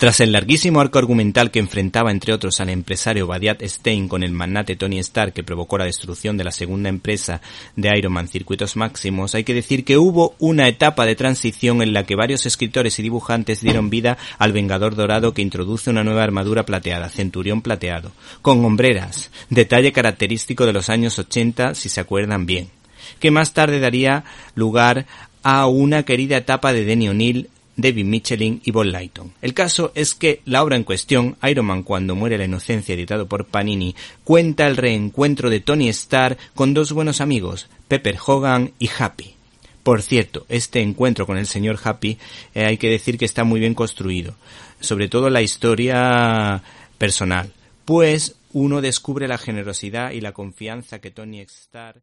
Tras el larguísimo arco argumental que enfrentaba entre otros al empresario Badiat Stein con el magnate Tony Stark que provocó la destrucción de la segunda empresa de Iron Man Circuitos Máximos, hay que decir que hubo una etapa de transición en la que varios escritores y dibujantes dieron vida al Vengador Dorado que introduce una nueva armadura plateada, centurión plateado, con hombreras, detalle característico de los años 80 si se acuerdan bien, que más tarde daría lugar a una querida etapa de Denny O'Neill David Michelin y Bob Lighton. El caso es que la obra en cuestión, Iron Man cuando muere la inocencia, editado por Panini, cuenta el reencuentro de Tony Stark con dos buenos amigos, Pepper Hogan y Happy. Por cierto, este encuentro con el señor Happy eh, hay que decir que está muy bien construido, sobre todo la historia personal, pues uno descubre la generosidad y la confianza que Tony Stark